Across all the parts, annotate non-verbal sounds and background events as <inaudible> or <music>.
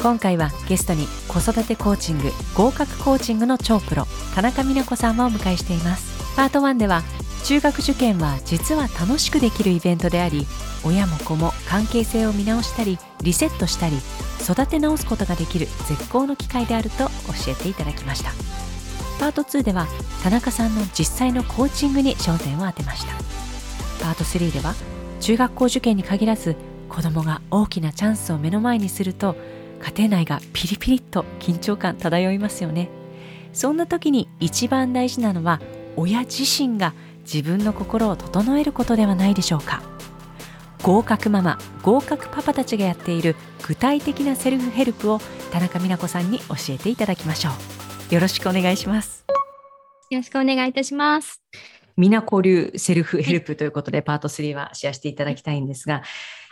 今回はゲストに子育てコーチング合格コーチングの超プロ田中美奈子さんをお迎えしています。パート1では中学受験は実は楽しくできるイベントであり親も子も関係性を見直したりリセットしたり育て直すことができる絶好の機会であると教えていただきました。パート2では田中さんの実際のコーチングに焦点を当てました。パート3では中学校受験に限らず子供が大きなチャンスを目の前にすると家庭内がピリピリっと緊張感漂いますよね。そんな時に一番大事なのは親自身が自分の心を整えることではないでしょうか。合格ママ合格パパたちがやっている具体的なセルフヘルプを田中美奈子さんに教えていただきましょう。よろしくお願いします。よろしくお願いいたします。美奈子流セルフヘルプということで、パート3はシェアしていただきたいんですが、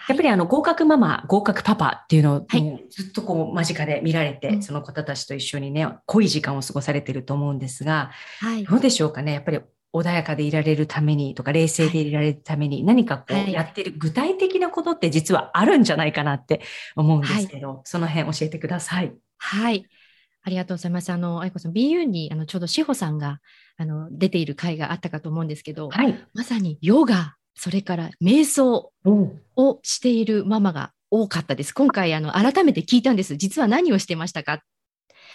やっぱりあの合格ママ、合格パパっていうのを、ずっとこう間近で見られて、その方たちと一緒にね、濃い時間を過ごされてると思うんですが、はい、どうでしょうかね？やっぱり穏やかでいられるためにとか、冷静でいられるために、何かこうやってる具体的なことって実はあるんじゃないかなって思うんですけど、はい、その辺教えてください。はい。ありがとうございます。あの、愛子さん、BU に、あの、ちょうど志保さんが、あの、出ている回があったかと思うんですけど、はい、まさにヨガ、それから瞑想をしているママが多かったです。今回、あの、改めて聞いたんです。実は何をしてましたか？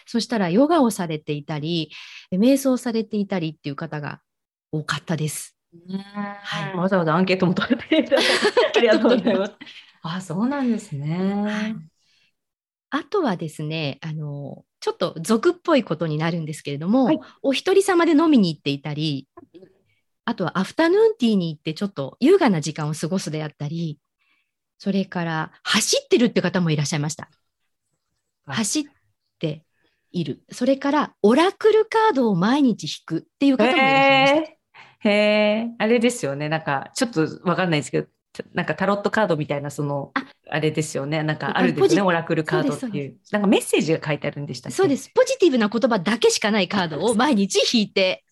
そしたら、ヨガをされていたり、瞑想されていたりっていう方が多かったです。はい、わざわざアンケートも取れていただいてありがとうございます。<laughs> あ、そうなんですね。はい、あとはですね、あの、ちょっと俗っぽいことになるんですけれども、はい、お一人様で飲みに行っていたり、あとはアフタヌーンティーに行ってちょっと優雅な時間を過ごすであったり、それから走ってるって方もいらっしゃいました。走っている。それからオラクルカードを毎日引くっていう方もいらっしゃいました。へえ、あれですよね。なんか、ちょっとわかんないですけど、なんかタロットカードみたいな、その、あれですよね。なんかあるですね、オラクルカードっていう。なんかメッセージが書いてあるんでしたそうです。ポジティブな言葉だけしかないカードを毎日引いて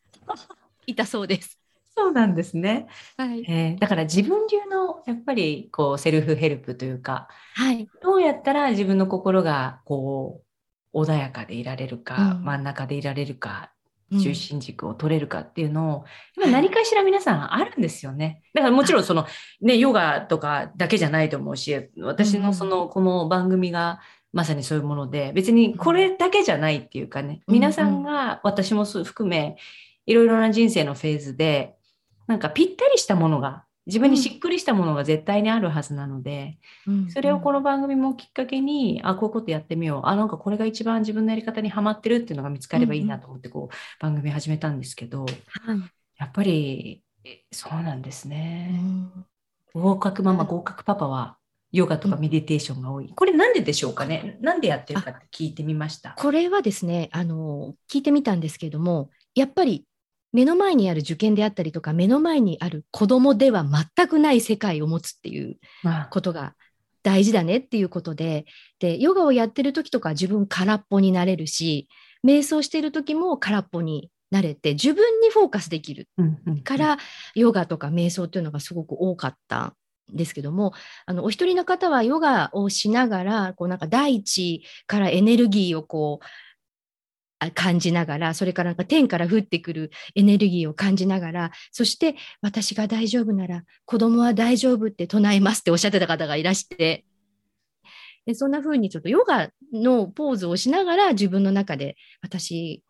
いたそうです。そうなんですね。はい、えー、だから自分流のやっぱりこうセルフヘルプというか、はい、どうやったら自分の心がこう穏やかでいられるか、うん、真ん中でいられるか中心軸を取れるかっていうのを、今何かしら皆さんあるんですよね。だからもちろんそのね、ヨガとかだけじゃないと思うし、私のその、この番組がまさにそういうもので、別にこれだけじゃないっていうかね、皆さんが私も含め、いろいろな人生のフェーズで、なんかぴったりしたものが自分にしっくりしたものが絶対にあるはずなので、うん、それをこの番組もきっかけに、あ、こういうことやってみよう。あ、なんかこれが一番自分のやり方にはまってるっていうのが見つかればいいなと思って、こう、番組始めたんですけど、やっぱり、そうなんですね。うん、合格ママ、合格パパは、ヨガとかメディテーションが多い。これなんででしょうかね？なんでやってるかって聞いてみました。これはですね、あの、聞いてみたんですけれども、やっぱり目の前にある受験であったりとか目の前にある子供では全くない世界を持つっていうことが大事だねっていうことででヨガをやってる時とか自分空っぽになれるし瞑想してる時も空っぽになれて自分にフォーカスできるから、ヨガとか瞑想っていうのがすごく多かったんですけどもあのお一人の方はヨガをしながらこうなんか大地からエネルギーをこう感じながら、それからなんか天から降ってくるエネルギーを感じながら、そして私が大丈夫なら子供は大丈夫って唱えますっておっしゃってた方がいらして、でそんな風にちょっとヨガのポーズをしながら自分の中で私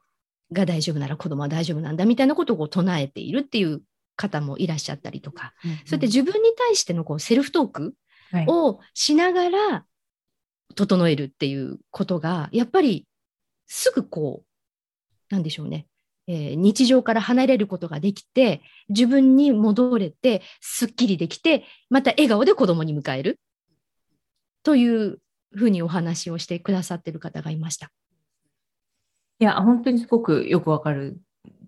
が大丈夫なら子供は大丈夫なんだみたいなことを唱えているっていう方もいらっしゃったりとか、うんうん、そうやって自分に対してのこうセルフトークをしながら整えるっていうことが、やっぱりすぐこう、なんでしょうね、えー、日常から離れることができて、自分に戻れて、すっきりできて、また笑顔で子供に迎えるというふうにお話をしてくださってる方がいました。いや、本当にすごくよくわかる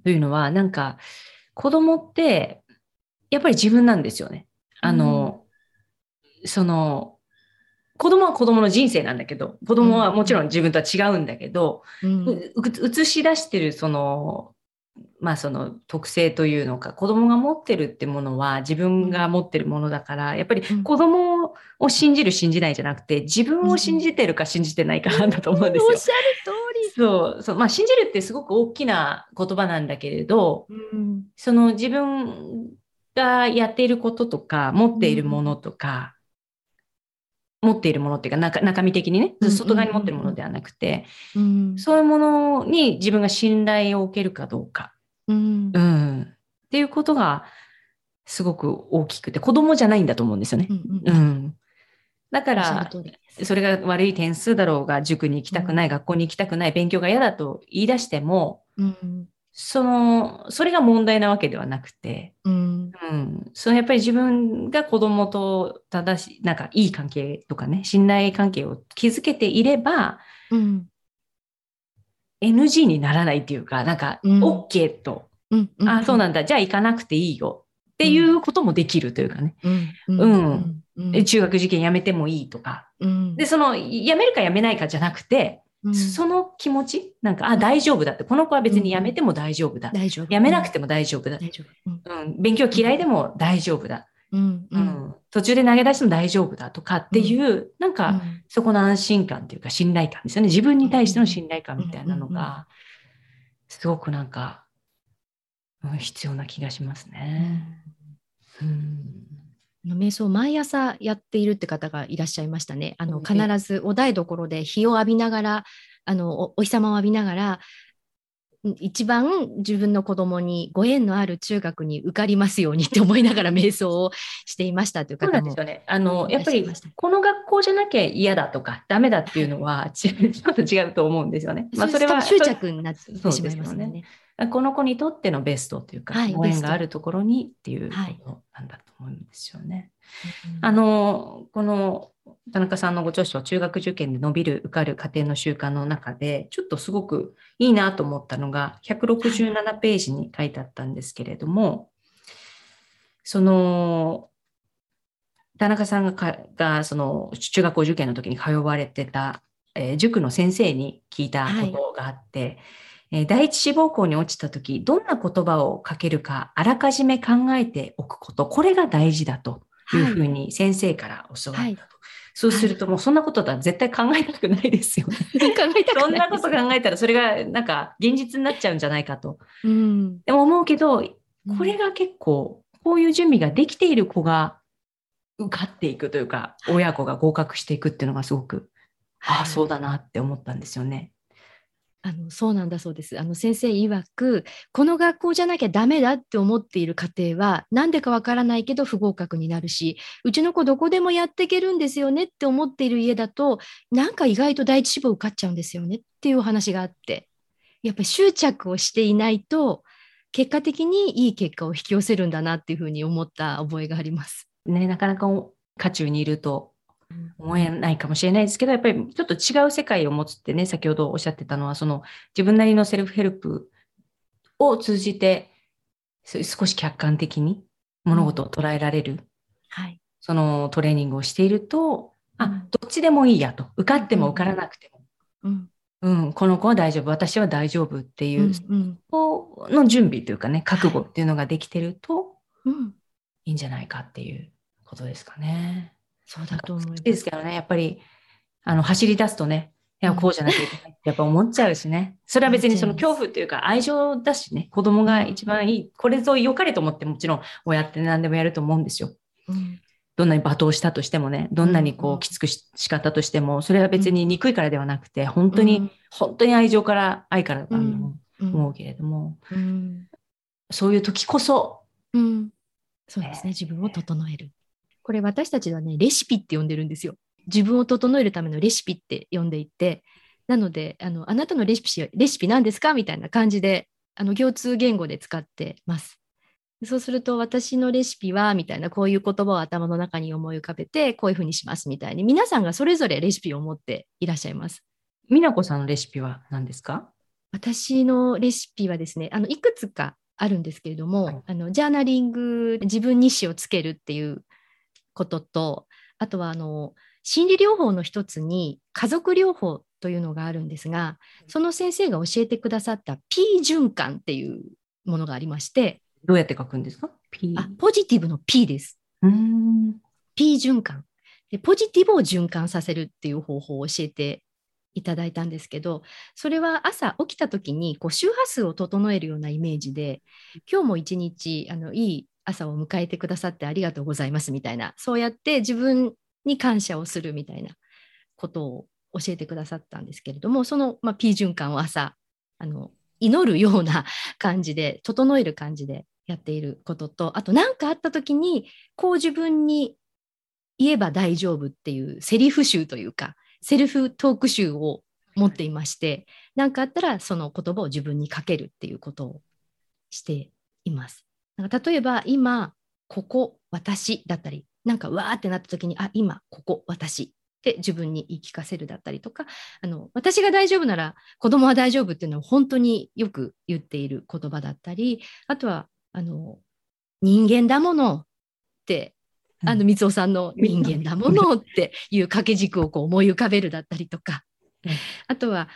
というのは、なんか、子供って、やっぱり自分なんですよね。あの、うん、その、子供は子供の人生なんだけど、子供はもちろん自分とは違うんだけど、うん、映し出してるその、まあその特性というのか、子供が持ってるってものは自分が持ってるものだから、やっぱり子供人を信じる信じないじゃなくて、自分を信じてるか信じてないかなんだと思うんですよ。おっしゃる通り。そうそう。まあ、信じるってすごく大きな言葉なんだけれど、うん、その自分がやっていることとか、持っているものとか、うん、持っているものっていうか中、中身的にね、外側に持ってるものではなくて、うん、そういうものに自分が信頼を受けるかどうか。うん。うん、っていうことが、すごく大きくて、子供じゃないんだと思うんですよね。うん、うん、だから、それが悪い点数だろうが、塾に行きたくない、学校に行きたくない、勉強が嫌だと言い出しても、その、それが問題なわけではなくて、うん、うん、そのやっぱり自分が子供と正しい、なんかいい関係とかね、信頼関係を築けていれば、うん、NG にならないっていうか、なんか OK と、うんうん、あ、そうなんだ、じゃあ行かなくていいよっていうこともできるというかね。うん。中学受験やめてもいいとか。で、その、やめるかやめないかじゃなくて、その気持ちなんか、あ、大丈夫だって。この子は別にやめても大丈夫だ。大丈夫。やめなくても大丈夫だ。大丈夫。うん。勉強嫌いでも大丈夫だ。うん、うん、途中で投げ出しても大丈夫だとかっていう、うん、なんか、そこの安心感っていうか信頼感ですよね。自分に対しての信頼感みたいなのが、すごくなんか、必要な気がしますね。うん、瞑想毎朝やっているって方がいらっしゃいましたね。あの必ずお台所で日を浴びながらあのお日様を浴びながら一番自分の子供にご縁のある中学に受かりますようにって思いながら <laughs> 瞑想をしていましたという方も。そうですよね。あの、やっぱり、この学校じゃなきゃ嫌だとか、ダメだっていうのは、ち <laughs> ょっと違うと思うんですよね。まあ、それは。執着になってしまいますね。この子にとってのベストというか、はい、ご縁があるところにっていうことなんだと思うんですよね。はい、あの、この田中さんのご著書、中学受験で伸びる、受かる家庭の習慣の中で、ちょっとすごくいいなと思ったのが、167ページに書いてあったんですけれども、その、田中さんがかがその中学校受験の時に通われてた、えー、塾の先生に聞いたことがあって、はいえ第一志望校に落ちた時、どんな言葉をかけるか、あらかじめ考えておくこと、これが大事だというふうに先生から教わったと。はいそうするともうそんなこととは絶対考えたくないですよね。<laughs> 考えたくないそんなこと考えたらそれがなんか現実になっちゃうんじゃないかと。うん、でも思うけど、これが結構こういう準備ができている子が受かっていくというか、親子が合格していくっていうのがすごく、ああ、そうだなって思ったんですよね。あのそうなんだそうです。あの先生曰くこの学校じゃなきゃダメだって思っている家庭は何でかわからないけど不合格になるしうちの子どこでもやっていけるんですよねって思っている家だとなんか意外と第一志望受かっちゃうんですよねっていうお話があってやっぱり執着をしていないと結果的にいい結果を引き寄せるんだなっていうふうに思った覚えがあります。ね、なかなか渦中にいると思えないかもしれないですけど、やっぱりちょっと違う世界を持つってね、先ほどおっしゃってたのは、その自分なりのセルフヘルプを通じて、少し客観的に物事を捉えられる、うん、はい、そのトレーニングをしていると、あ、どっちでもいいやと。受かっても受からなくても。うん。うん、この子は大丈夫、私は大丈夫っていう、うんうん、の準備というかね、覚悟っていうのができてると、はい、いいんじゃないかっていうことですかね。そうだと思います。ですけどね、やっぱり、あの、走り出すとね、いや、こうじゃなきゃいけないって <laughs> やっぱ思っちゃうしね。それは別にその恐怖というか愛情だしね、子供が一番いい。これぞ良かれと思ってもちろん親って何でもやると思うんですよ。うん、どんなに罵倒したとしてもね、どんなにこうきつくし仕方としても、それは別に憎いからではなくて、本当に、うん、本当に愛情から、愛からだと思うけれども、うん、そういう時こそ、うん、そうですね、自分を整える。これ私たちはね、レシピって呼んでるんですよ。自分を整えるためのレシピって呼んでいて、なので、あのあなたのレシピ、レシピ何ですか？みたいな感じで、あの共通言語で使ってます。そうすると、私のレシピは、みたいな、こういう言葉を頭の中に思い浮かべて、こういうふうにしますみたいに、皆さんがそれぞれレシピを持っていらっしゃいます。美奈子さんのレシピは何ですか？私のレシピはですね、あのいくつかあるんですけれども、はい、あのジャーナリング、自分日誌をつけるっていうこととあとはあの心理療法の一つに家族療法というのがあるんですがその先生が教えてくださった P 循環っていうものがありましてどうやって書くんですか？P あポジティブの P です。うん。P 循環。でポジティブを循環させるっていう方法を教えていただいたんですけどそれは朝起きた時にこう周波数を整えるようなイメージで今日も一日あのいい朝を迎えてくださってありがとうございますみたいなそうやって自分に感謝をするみたいなことを教えてくださったんですけれどもその、まあ、P 循環を朝あの祈るような感じで整える感じでやっていることとあと何かあった時にこう自分に言えば大丈夫っていうセリフ集というかセルフトーク集を持っていまして何かあったらその言葉を自分にかけるっていうことをしています。なんか例えば今ここ私だったりなんかわーってなった時にあ今ここ私って自分に言い聞かせるだったりとかあの私が大丈夫なら子供は大丈夫っていうのは本当によく言っている言葉だったりあとはあの人間だものってあのみつをさんの人間だものっていう掛け軸をこう思い浮かべるだったりとか、あとは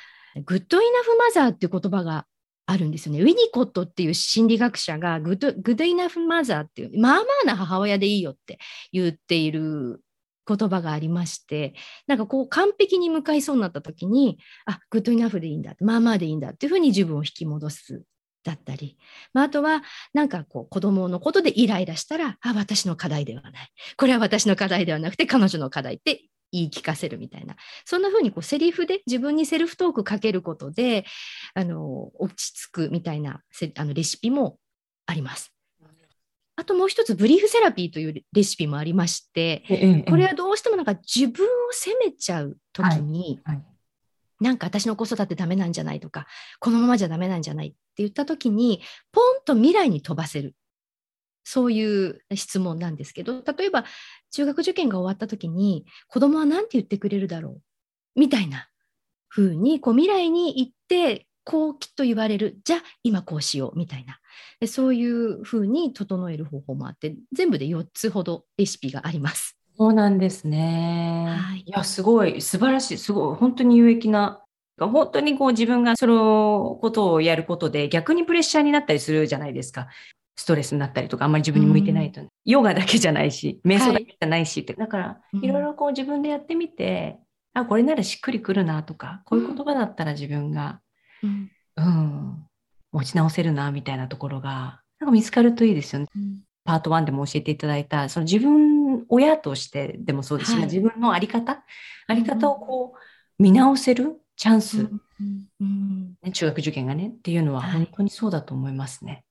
グッドイナフマザーっていう言葉があるんですよね。ウィニコットっていう心理学者が good good enough mother っていうまあまあな母親でいいよって言っている言葉がありましてなんかこう完璧に向かいそうになった時にあ good enough でいいんだまあまあでいいんだっていうふうに自分を引き戻すだったり、まあ、あとはなんかこう子供のことでイライラしたらあ私の課題ではないこれは私の課題ではなくて彼女の課題って言い聞かせるみたいなそんな風にこうセリフで自分にセルフトークかけることであの落ち着くみたいなあのレシピもあります。あともう一つブリーフセラピーというレシピもありまして、これはどうしてもなんか自分を責めちゃう時に、はいはいなんか私の子育てダメなんじゃないとか、このままじゃダメなんじゃないって言った時に、ポンと未来に飛ばせる。そういう質問なんですけど、例えば中学受験が終わった時に、子供は何て言ってくれるだろうみたいな風に、こう未来に行って、こうきっと言われる。じゃあ今こうしようみたいな。そういう風に整える方法もあって、全部で4つほどレシピがあります。そうなんですね。はい、いや、すごい、素晴らしい、すごい、本当に有益な、本当にこう自分がそのことをやることで逆にプレッシャーになったりするじゃないですか。ストレスになったりとか、あんまり自分に向いてないと、うん、ヨガだけじゃないし、瞑想だけじゃないしって、はい、だから、いろいろこう自分でやってみて、うん、あ、これならしっくりくるなとか、こういう言葉だったら自分が、うん、うん、持ち直せるな、みたいなところが、なんか見つかるといいですよね。パート1でも教えていただいた、その自分、親としてでもそうですし、はい、自分のあり方、あり方をこう、見直せるチャンス、うん。ね、中学受験がね、っていうのは本当にそうだと思いますね。はい、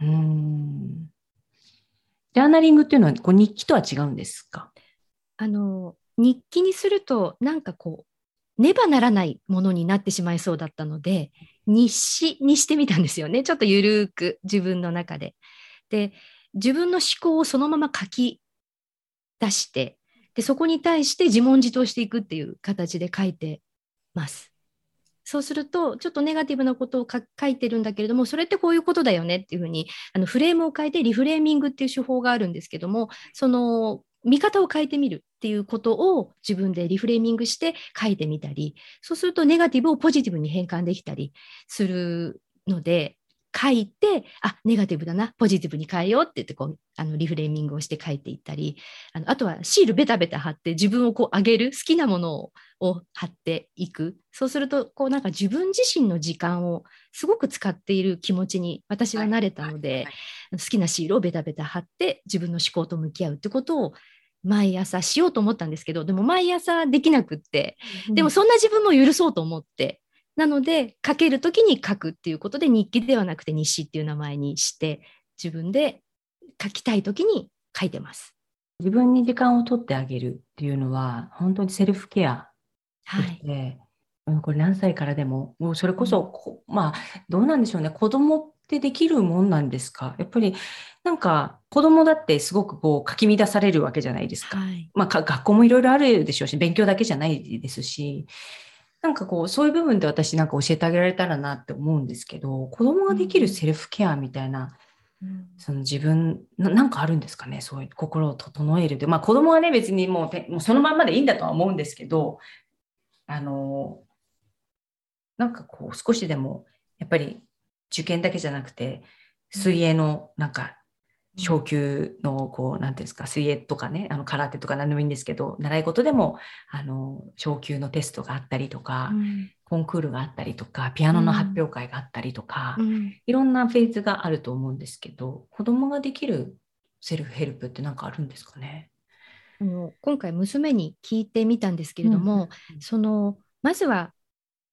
うんジャーナリングっていうのはこう日記とは違うんですか？あの日記にするとなんかこうねばならないものになってしまいそうだったので日誌にしてみたんですよねちょっとゆるく自分の中で。で自分の思考をそのまま書き出してでそこに対して自問自答していくっていう形で書いてます。そうするとちょっとネガティブなことを書いてるんだけれどもそれってこういうことだよねっていうふうにあのフレームを変えてリフレーミングっていう手法があるんですけどもその見方を変えてみるっていうことを自分でリフレーミングして書いてみたりそうするとネガティブをポジティブに変換できたりするので書いて、あ、ネガティブだな、ポジティブに変えようって言ってこう、あのリフレーミングをして書いていったり、あのあとはシールベタベタ貼って自分をこう上げる、好きなものを貼っていく。そうすると、こうなんか自分自身の時間をすごく使っている気持ちに私は慣れたので、はいはいはい、好きなシールをベタベタ貼って自分の思考と向き合うってことを毎朝しようと思ったんですけど、でも毎朝できなくって、でもそんな自分も許そうと思って、なので書ける時に書くっていうことで日記ではなくて日誌っていう名前にして自分で書きたい時に書いてます。自分に時間を取ってあげるっていうのは本当にセルフケアで、はい、これ何歳からでももうそれこそ、うん、まあどうなんでしょうね。子供ってできるもんなんですか？やっぱりなんか子供だってすごくこうかき乱されるわけじゃないですか。はい、まあ学校もいろいろあるでしょうし勉強だけじゃないですしなんかこう、そういう部分で私なんか教えてあげられたらなって思うんですけど、子供ができるセルフケアみたいな、うん、その自分な、なんかあるんですかね、そういう心を整えるで。まあ子供はね、別にもうもうそのまんまでいいんだとは思うんですけど、あの、なんかこう、少しでも、やっぱり受験だけじゃなくて、水泳のなんか昇級のこう何ていうんですか水泳とかねあの空手とか何でもいいんですけど習い事でもあの昇級のテストがあったりとか、うん、コンクールがあったりとかピアノの発表会があったりとか、うん、いろんなフェーズがあると思うんですけど子供ができるセルフヘルプって何かあるんですかね？今回娘に聞いてみたんですけれども、うん、そのまずは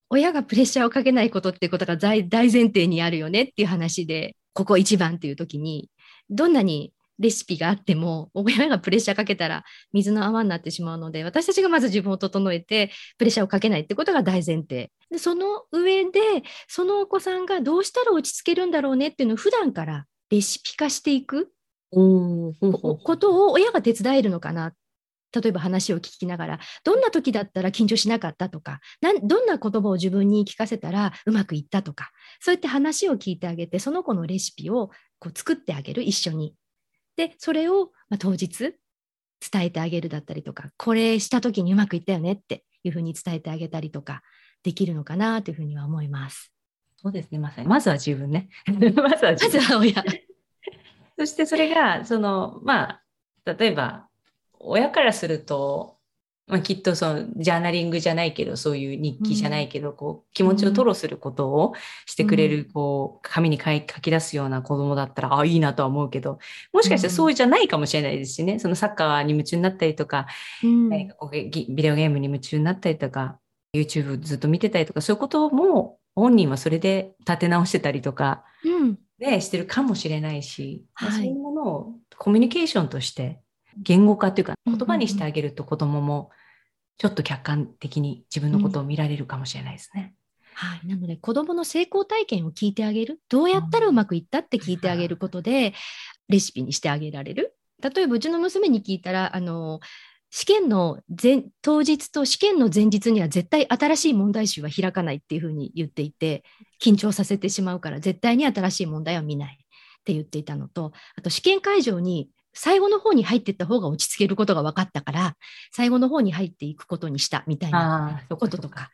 親がプレッシャーをかけないことっていうことが大前提にあるよねっていう話でここ一番っていう時にどんなにレシピがあっても親がプレッシャーかけたら水の泡になってしまうので私たちがまず自分を整えてプレッシャーをかけないってことが大前提。でその上でそのお子さんがどうしたら落ち着けるんだろうねっていうのを普段からレシピ化していくことを親が手伝えるのかな例えば話を聞きながらどんな時だったら緊張しなかったとかどんな言葉を自分に聞かせたらうまくいったとかそうやって話を聞いてあげてその子のレシピをこう作ってあげる一緒に。でそれを、まあ、当日伝えてあげるだったりとかこれした時にうまくいったよねっていうふうに伝えてあげたりとかできるのかなというふうには思います。そうですねまさにまずは自分ね。<laughs> まずは自分まずは親。<laughs> そしてそれがそのまあ例えば親からすると、まあ、きっとそのジャーナリングじゃないけどそういう日記じゃないけど、うん、こう気持ちを吐露することをしてくれる、うん、こう紙に書き出すような子供だったらあいいなとは思うけどもしかしたらそうじゃないかもしれないですしね、そのサッカーに夢中になったりとか,、何かこうビデオゲームに夢中になったりとか YouTube ずっと見てたりとかそういうことも本人はそれで立て直してたりとか、うん、ね、してるかもしれないし、はい、そういうものをコミュニケーションとして言語化というか言葉にしてあげると子供もちょっと客観的に自分のことを見られるかもしれないですね。はい、なので子どもの成功体験を聞いてあげる。どうやったらうまくいったって聞いてあげることでレシピにしてあげられる。例えばうちの娘に聞いたらあの試験の前当日と試験の前日には絶対新しい問題集は開かないっていうふうに言っていて緊張させてしまうから絶対に新しい問題は見ないって言っていたのとあと試験会場に最後の方に入っていった方が落ち着けることが分かったから最後の方に入っていくことにしたみたいなこととか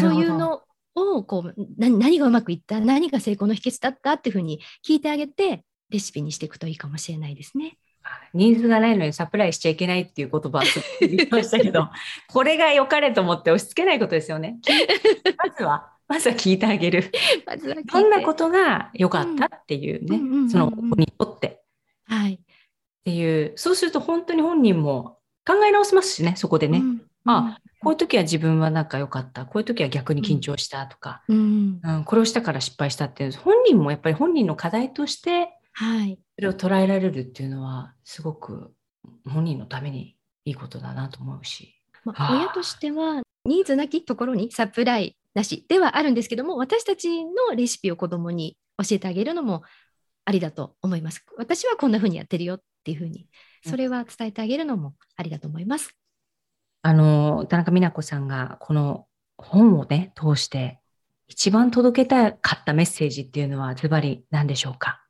そういうのをこう何がうまくいった何が成功の秘訣だったっていうふうに聞いてあげてレシピにしていくといいかもしれないですね。ニーズがないのにサプライしちゃいけないっていう言葉を言いましたけど <laughs> これが良かれと思って押し付けないことですよね。<laughs> まずはまずは聞いてあげる。まずはどんなことが良かったっていうね、その子にとって。はい。っていう、そうすると本当に本人も考え直せますしね、そこでね。うん、あ、こういう時は自分は仲良かった。こういう時は逆に緊張したとか、うん、うん、これをしたから失敗したっていう、本人もやっぱり本人の課題として、はい、それを捉えられるっていうのは、すごく本人のためにいいことだなと思うし。まあ、親としては、ニーズなきところにサプライなしではあるんですけども、私たちのレシピを子供に教えてあげるのもありだと思います。私はこんな風にやってるよっていうふうにそれは伝えてあげるのもありだと思います。あの田中美奈子さんがこの本をね通して一番届けたかったメッセージっていうのはズバリ何でしょうか？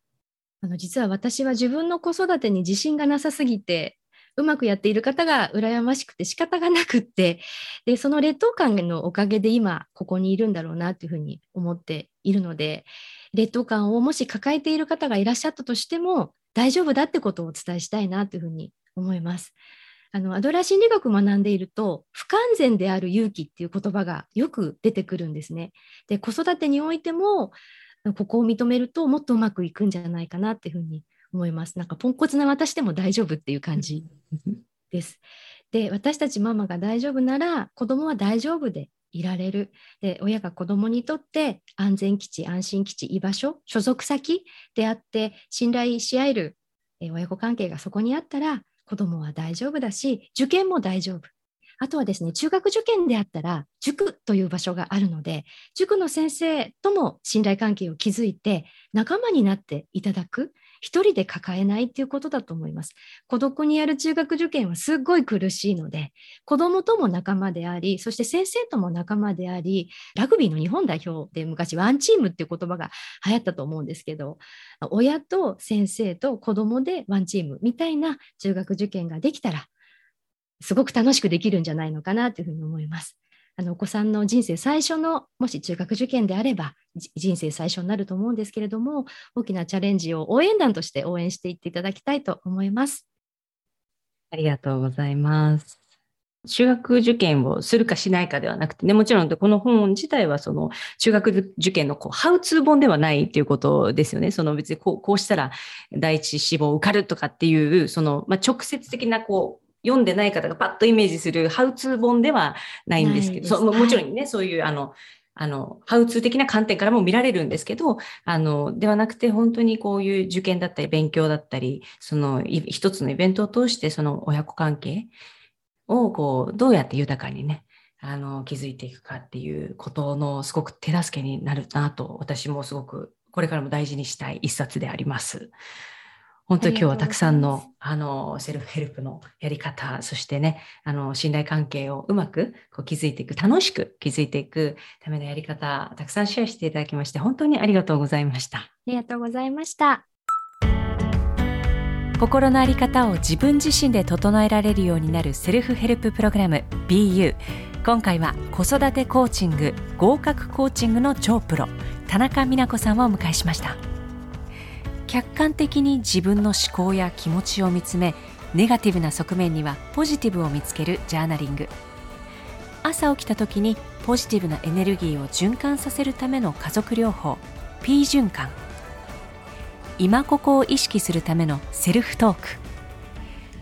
あの実は私は自分の子育てに自信がなさすぎてうまくやっている方が羨ましくて仕方がなくってでその劣等感のおかげで今ここにいるんだろうなというふうに思っているので劣等感をもし抱えている方がいらっしゃったとしても大丈夫だってことをお伝えしたいなというふうに思います。あのアドラー心理学を学んでいると不完全である勇気っていう言葉がよく出てくるんですね。で子育てにおいてもここを認めるともっとうまくいくんじゃないかなっていうふうに思います。なんかポンコツな私でも大丈夫っていう感じです。で私たちママが大丈夫なら子供は大丈夫でいられる。で親が子どもにとって安全基地安心基地居場所所属先であって信頼し合える親子関係がそこにあったら子どもは大丈夫だし受験も大丈夫。あとはですね中学受験であったら塾という場所があるので塾の先生とも信頼関係を築いて仲間になっていただく。一人で抱えないっていうことだと思います。孤独にやる中学受験はすっごい苦しいので、子供とも仲間であり、そして先生とも仲間であり、ラグビーの日本代表で昔ワンチームっていう言葉が流行ったと思うんですけど、親と先生と子供でワンチームみたいな中学受験ができたら、すごく楽しくできるんじゃないのかなというふうに思います。あのお子さんの人生最初のもし中学受験であれば人生最初になると思うんですけれども大きなチャレンジを応援団として応援していっていただきたいと思います。ありがとうございます。中学受験をするかしないかではなくてね、もちろんこの本自体はその中学受験のこうハウツー本ではないっていうことですよね。その別にこうこうしたら第一志望受かるとかっていう、その、まあ、直接的なこう読んでない方がパッとイメージするハウツー本ではないんですけど、そもちろんね、はい、そういうあの、あの、ハウツー的な観点からも見られるんですけど、あの、ではなくて本当にこういう受験だったり勉強だったり、その一つのイベントを通してその親子関係をこう、どうやって豊かにね、あの、築いていくかっていうことのすごく手助けになるなと、私もすごくこれからも大事にしたい一冊であります。本当に今日はたくさんのあのセルフヘルプのやり方、そしてね、あの信頼関係をうまくこう築いていく、楽しく築いていくためのやり方、たくさんシェアしていただきまして、本当にありがとうございました。ありがとうございました。心のあり方を自分自身で整えられるようになるセルフヘルププログラム BU。今回は子育てコーチング、合格コーチングの超プロ、田中美奈子さんをお迎えしました。客観的に自分の思考や気持ちを見つめネガティブな側面にはポジティブを見つけるジャーナリング。朝起きた時にポジティブなエネルギーを循環させるための家族療法。P 循環。今ここを意識するためのセルフトーク。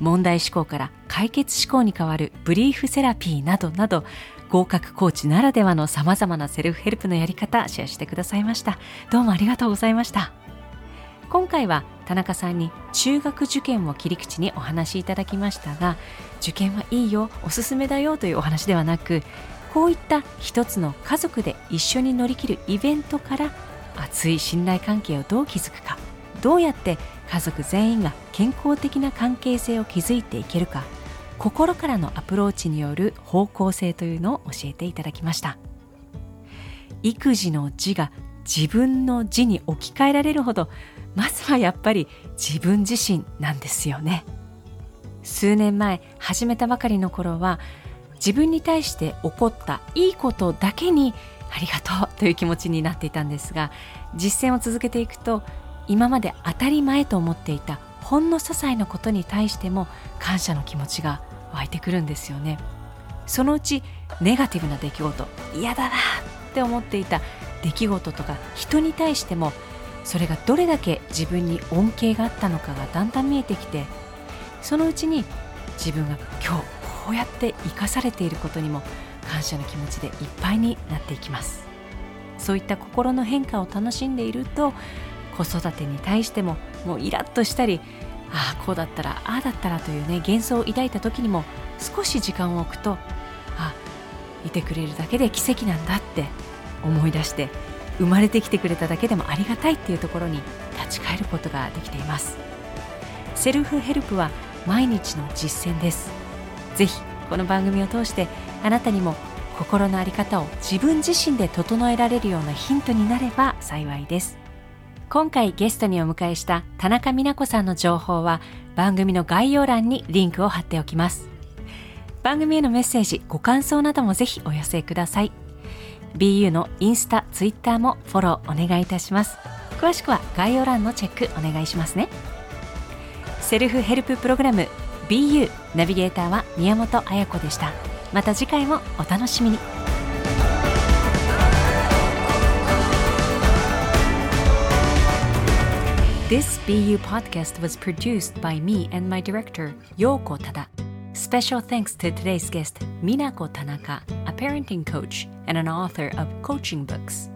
問題思考から解決思考に変わるブリーフセラピーなどなど合格コーチならではのさまざまなセルフヘルプのやり方シェアしてくださいました。どうもありがとうございました。今回は田中さんに中学受験を切り口にお話しいただきましたが受験はいいよおすすめだよというお話ではなくこういった一つの家族で一緒に乗り切るイベントから熱い信頼関係をどう築くかどうやって家族全員が健康的な関係性を築いていけるか心からのアプローチによる方向性というのを教えていただきました。育児の字が自分の字に置き換えられるほどまずはやっぱり自分自身なんですよね。数年前始めたばかりの頃は自分に対して起こったいいことだけにありがとうという気持ちになっていたんですが実践を続けていくと今まで当たり前と思っていたほんの些細なことに対しても感謝の気持ちが湧いてくるんですよね。そのうちネガティブな出来事嫌だなって思っていた出来事とか人に対してもそれがどれだけ自分に恩恵があったのかがだんだん見えてきてそのうちに自分が今日こうやって生かされていることにも感謝の気持ちでいっぱいになっていきます。そういった心の変化を楽しんでいると子育てに対してももうイラッとしたりああこうだったらああだったらというね幻想を抱いた時にも少し時間を置くとあいてくれるだけで奇跡なんだって思い出して生まれてきてくれただけでもありがたいっていうところに立ち返ることができています。セルフヘルプは毎日の実践です。ぜひこの番組を通してあなたにも心の在り方を自分自身で整えられるようなヒントになれば幸いです。今回ゲストにお迎えした田中美奈子さんの情報は番組の概要欄にリンクを貼っておきます。番組へのメッセージご感想などもぜひお寄せください。BU のインスタ、ツイッターもフォローお願いいたします。詳しくは概要欄のチェックお願いしますね。セルフヘルププログラム BU ナビゲーターは宮本彩子でした。また次回もお楽しみに。This BU podcast was produced by me and my director, Yoko Tada. Special thanks to today's guest, Minako Tanaka, a parenting coach and an author of coaching books.